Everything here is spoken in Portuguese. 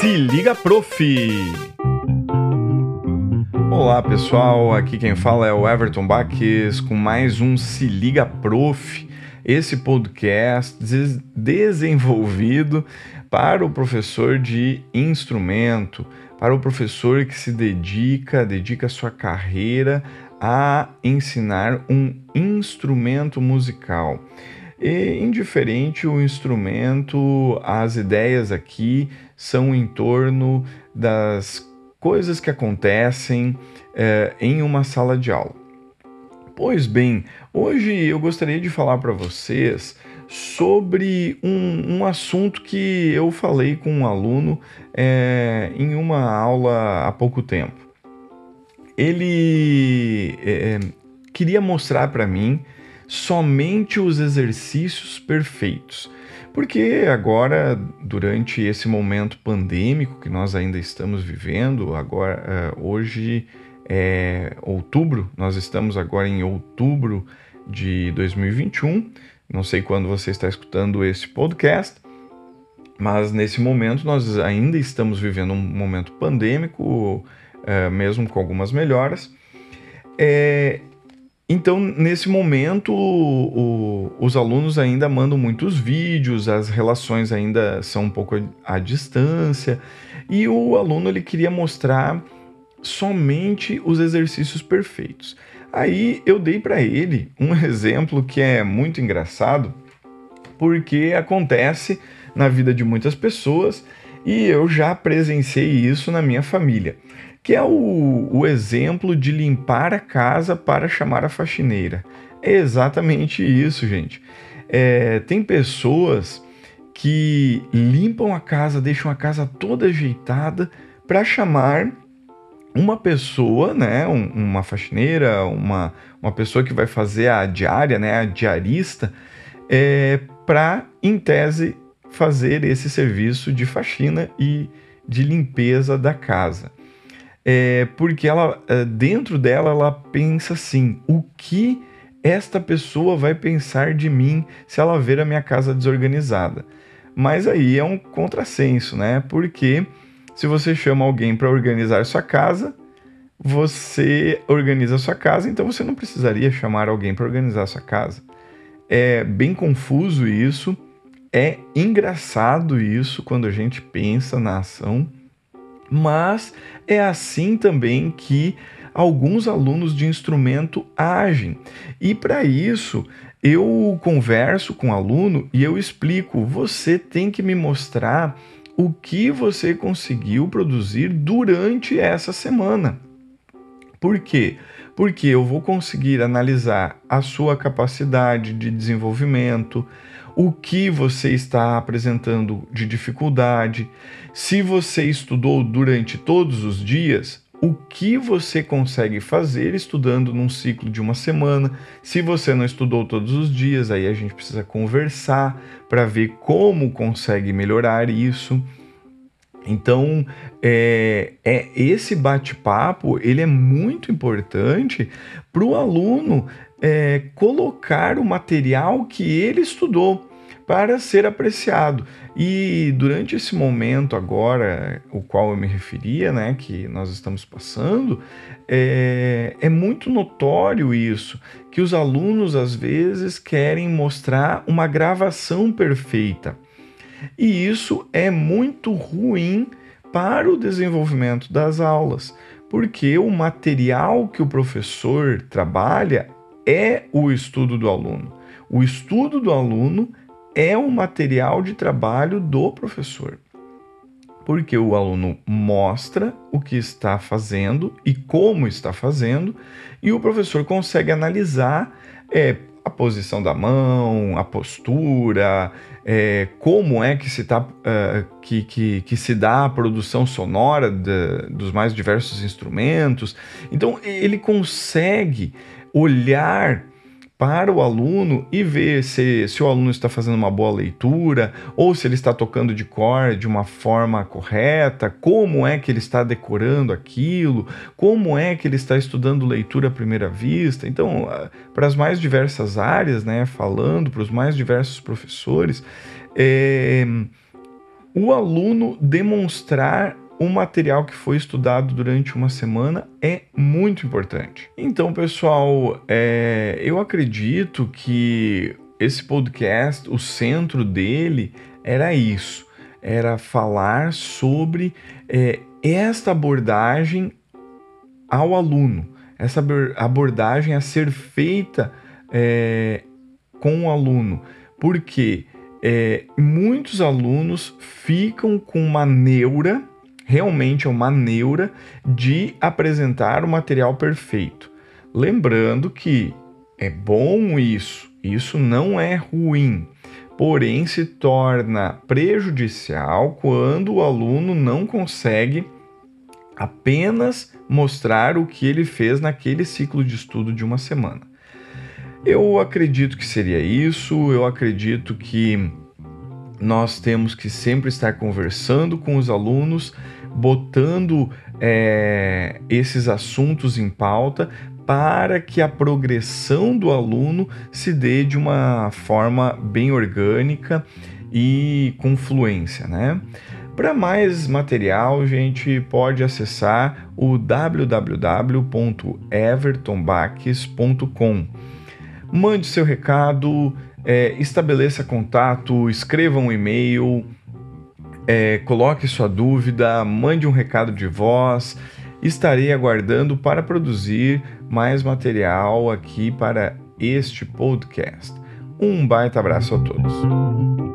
Se liga, prof! Olá pessoal, aqui quem fala é o Everton Baques com mais um Se Liga Prof, esse podcast desenvolvido para o professor de instrumento, para o professor que se dedica, dedica sua carreira a ensinar um instrumento musical. E indiferente o instrumento, as ideias aqui são em torno das coisas que acontecem é, em uma sala de aula. Pois bem, hoje eu gostaria de falar para vocês sobre um, um, assunto que eu falei com um aluno é, em uma aula há pouco tempo. Ele é, queria mostrar para mim somente os exercícios perfeitos. Porque agora, durante esse momento pandêmico que nós ainda estamos vivendo, agora uh, hoje é outubro, nós estamos agora em outubro de 2021. Não sei quando você está escutando esse podcast, mas nesse momento nós ainda estamos vivendo um momento pandêmico, uh, mesmo com algumas melhoras. É, então, nesse momento, o, os alunos ainda mandam muitos vídeos, as relações ainda são um pouco à distância, e o aluno ele queria mostrar somente os exercícios perfeitos. Aí eu dei para ele um exemplo que é muito engraçado, porque acontece na vida de muitas pessoas e eu já presenciei isso na minha família que é o, o exemplo de limpar a casa para chamar a faxineira. É exatamente isso, gente. É, tem pessoas que limpam a casa, deixam a casa toda ajeitada para chamar uma pessoa, né, um, uma faxineira, uma, uma pessoa que vai fazer a diária, né, a diarista, é, para, em tese, fazer esse serviço de faxina e de limpeza da casa é, porque ela é, dentro dela ela pensa assim: o que esta pessoa vai pensar de mim se ela ver a minha casa desorganizada? Mas aí é um contrassenso, né? Porque se você chama alguém para organizar sua casa, você organiza sua casa, então você não precisaria chamar alguém para organizar sua casa. É bem confuso isso, é engraçado isso quando a gente pensa na ação mas é assim também que alguns alunos de instrumento agem. E para isso, eu converso com o aluno e eu explico: você tem que me mostrar o que você conseguiu produzir durante essa semana. Por quê? Porque eu vou conseguir analisar a sua capacidade de desenvolvimento, o que você está apresentando de dificuldade, se você estudou durante todos os dias, o que você consegue fazer estudando num ciclo de uma semana. Se você não estudou todos os dias, aí a gente precisa conversar para ver como consegue melhorar isso. Então, é, é esse bate-papo ele é muito importante para o aluno é, colocar o material que ele estudou para ser apreciado. E durante esse momento agora, o qual eu me referia, né, que nós estamos passando, é, é muito notório isso, que os alunos às vezes querem mostrar uma gravação perfeita. E isso é muito ruim para o desenvolvimento das aulas, porque o material que o professor trabalha é o estudo do aluno. O estudo do aluno é o material de trabalho do professor. Porque o aluno mostra o que está fazendo e como está fazendo, e o professor consegue analisar é, a posição da mão, a postura, é, como é que se, tá, uh, que, que, que, se dá a produção sonora de, dos mais diversos instrumentos. Então ele consegue olhar para o aluno e ver se, se o aluno está fazendo uma boa leitura ou se ele está tocando de cor de uma forma correta, como é que ele está decorando aquilo, como é que ele está estudando leitura à primeira vista. Então, para as mais diversas áreas, né, falando para os mais diversos professores, é, o aluno demonstrar o material que foi estudado durante uma semana é muito importante. Então, pessoal, é, eu acredito que esse podcast, o centro dele era isso, era falar sobre é, esta abordagem ao aluno, essa abordagem a ser feita é, com o aluno, porque é, muitos alunos ficam com uma neura realmente é uma neura de apresentar o material perfeito. Lembrando que é bom isso, isso não é ruim, porém se torna prejudicial quando o aluno não consegue apenas mostrar o que ele fez naquele ciclo de estudo de uma semana. Eu acredito que seria isso, eu acredito que nós temos que sempre estar conversando com os alunos botando é, esses assuntos em pauta para que a progressão do aluno se dê de uma forma bem orgânica e com fluência, né? Para mais material, a gente pode acessar o www.evertonbaques.com. Mande seu recado, é, estabeleça contato, escreva um e-mail, é, coloque sua dúvida, mande um recado de voz. Estarei aguardando para produzir mais material aqui para este podcast. Um baita abraço a todos.